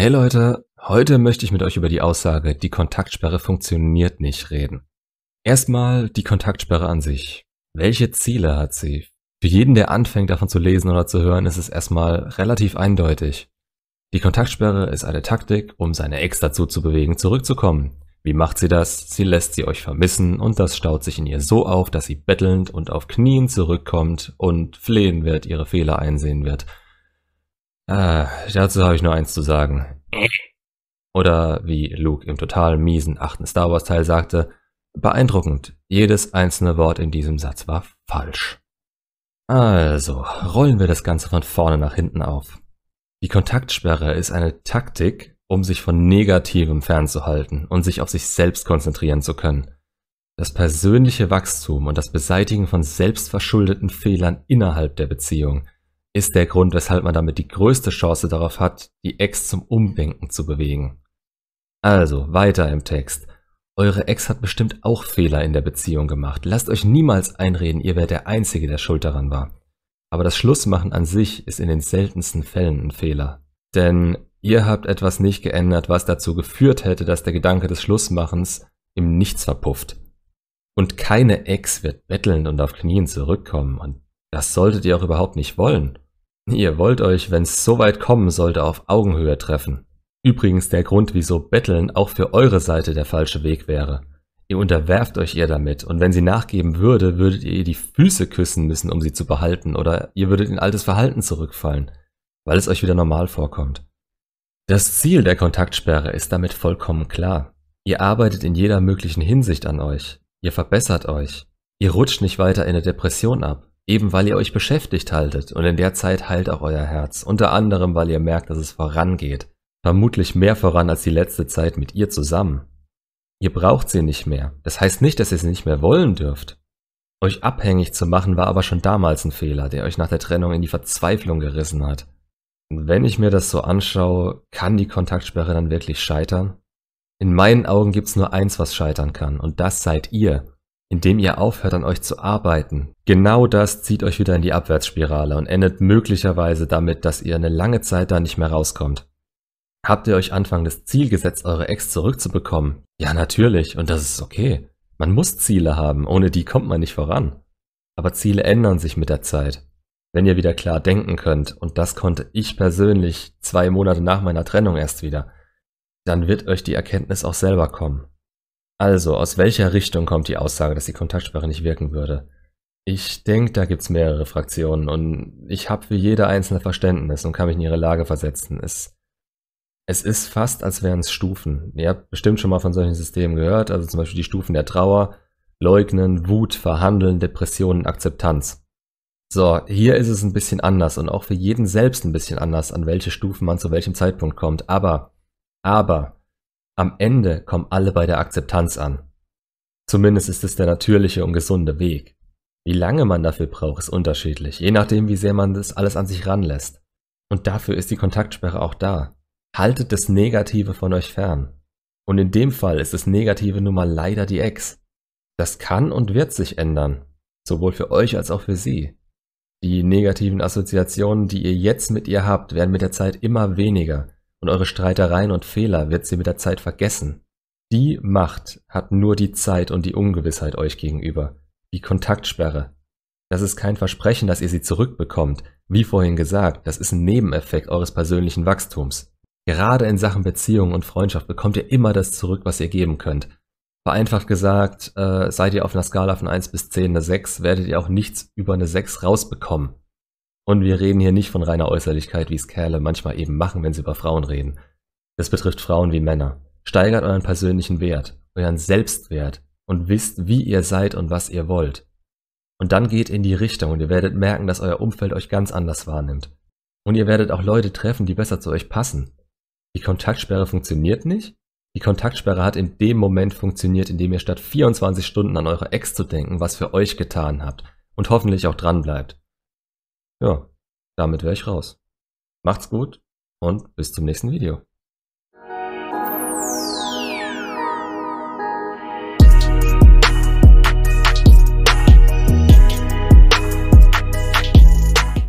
Hey Leute, heute möchte ich mit euch über die Aussage, die Kontaktsperre funktioniert nicht reden. Erstmal die Kontaktsperre an sich. Welche Ziele hat sie? Für jeden, der anfängt davon zu lesen oder zu hören, ist es erstmal relativ eindeutig. Die Kontaktsperre ist eine Taktik, um seine Ex dazu zu bewegen, zurückzukommen. Wie macht sie das? Sie lässt sie euch vermissen und das staut sich in ihr so auf, dass sie bettelnd und auf Knien zurückkommt und flehen wird, ihre Fehler einsehen wird Ah, dazu habe ich nur eins zu sagen. Oder wie Luke im total miesen achten Star Wars Teil sagte, beeindruckend, jedes einzelne Wort in diesem Satz war falsch. Also, rollen wir das Ganze von vorne nach hinten auf. Die Kontaktsperre ist eine Taktik, um sich von Negativem fernzuhalten und sich auf sich selbst konzentrieren zu können. Das persönliche Wachstum und das Beseitigen von selbstverschuldeten Fehlern innerhalb der Beziehung – ist der Grund, weshalb man damit die größte Chance darauf hat, die Ex zum Umdenken zu bewegen. Also, weiter im Text. Eure Ex hat bestimmt auch Fehler in der Beziehung gemacht. Lasst euch niemals einreden, ihr wärt der Einzige, der schuld daran war. Aber das Schlussmachen an sich ist in den seltensten Fällen ein Fehler. Denn ihr habt etwas nicht geändert, was dazu geführt hätte, dass der Gedanke des Schlussmachens im Nichts verpufft. Und keine Ex wird bettelnd und auf Knien zurückkommen und das solltet ihr auch überhaupt nicht wollen. Ihr wollt euch, wenn es so weit kommen sollte, auf Augenhöhe treffen. Übrigens der Grund, wieso Betteln auch für eure Seite der falsche Weg wäre. Ihr unterwerft euch ihr damit, und wenn sie nachgeben würde, würdet ihr ihr die Füße küssen müssen, um sie zu behalten, oder ihr würdet in altes Verhalten zurückfallen, weil es euch wieder normal vorkommt. Das Ziel der Kontaktsperre ist damit vollkommen klar. Ihr arbeitet in jeder möglichen Hinsicht an euch. Ihr verbessert euch. Ihr rutscht nicht weiter in eine Depression ab. Eben weil ihr euch beschäftigt haltet und in der Zeit heilt auch euer Herz, unter anderem weil ihr merkt, dass es vorangeht. Vermutlich mehr voran als die letzte Zeit mit ihr zusammen. Ihr braucht sie nicht mehr. Das heißt nicht, dass ihr sie nicht mehr wollen dürft. Euch abhängig zu machen war aber schon damals ein Fehler, der euch nach der Trennung in die Verzweiflung gerissen hat. Wenn ich mir das so anschaue, kann die Kontaktsperre dann wirklich scheitern? In meinen Augen gibt's nur eins, was scheitern kann, und das seid ihr indem ihr aufhört an euch zu arbeiten. Genau das zieht euch wieder in die Abwärtsspirale und endet möglicherweise damit, dass ihr eine lange Zeit da nicht mehr rauskommt. Habt ihr euch Anfang das Ziel gesetzt, eure Ex zurückzubekommen? Ja, natürlich, und das ist okay. Man muss Ziele haben, ohne die kommt man nicht voran. Aber Ziele ändern sich mit der Zeit. Wenn ihr wieder klar denken könnt, und das konnte ich persönlich zwei Monate nach meiner Trennung erst wieder, dann wird euch die Erkenntnis auch selber kommen. Also, aus welcher Richtung kommt die Aussage, dass die Kontaktsperre nicht wirken würde? Ich denke, da gibt's mehrere Fraktionen und ich habe für jede einzelne Verständnis und kann mich in ihre Lage versetzen. Es, es ist fast, als wären es Stufen. Ihr habt bestimmt schon mal von solchen Systemen gehört, also zum Beispiel die Stufen der Trauer, Leugnen, Wut, Verhandeln, Depressionen, Akzeptanz. So, hier ist es ein bisschen anders und auch für jeden selbst ein bisschen anders, an welche Stufen man zu welchem Zeitpunkt kommt. Aber, aber, am Ende kommen alle bei der Akzeptanz an. Zumindest ist es der natürliche und gesunde Weg. Wie lange man dafür braucht, ist unterschiedlich, je nachdem, wie sehr man das alles an sich ranlässt. Und dafür ist die Kontaktsperre auch da. Haltet das Negative von euch fern. Und in dem Fall ist das Negative nun mal leider die Ex. Das kann und wird sich ändern, sowohl für euch als auch für sie. Die negativen Assoziationen, die ihr jetzt mit ihr habt, werden mit der Zeit immer weniger und eure Streitereien und Fehler wird sie mit der Zeit vergessen. Die Macht hat nur die Zeit und die Ungewissheit euch gegenüber. Die Kontaktsperre. Das ist kein Versprechen, dass ihr sie zurückbekommt. Wie vorhin gesagt, das ist ein Nebeneffekt eures persönlichen Wachstums. Gerade in Sachen Beziehung und Freundschaft bekommt ihr immer das zurück, was ihr geben könnt. Vereinfacht gesagt, äh, seid ihr auf einer Skala von 1 bis 10 eine 6, werdet ihr auch nichts über eine 6 rausbekommen. Und wir reden hier nicht von reiner Äußerlichkeit, wie es Kerle manchmal eben machen, wenn sie über Frauen reden. Das betrifft Frauen wie Männer. Steigert euren persönlichen Wert, euren Selbstwert und wisst, wie ihr seid und was ihr wollt. Und dann geht in die Richtung und ihr werdet merken, dass euer Umfeld euch ganz anders wahrnimmt. Und ihr werdet auch Leute treffen, die besser zu euch passen. Die Kontaktsperre funktioniert nicht? Die Kontaktsperre hat in dem Moment funktioniert, in dem ihr statt 24 Stunden an eure Ex zu denken, was für euch getan habt und hoffentlich auch dran bleibt. Ja, damit wäre ich raus. Macht's gut und bis zum nächsten Video.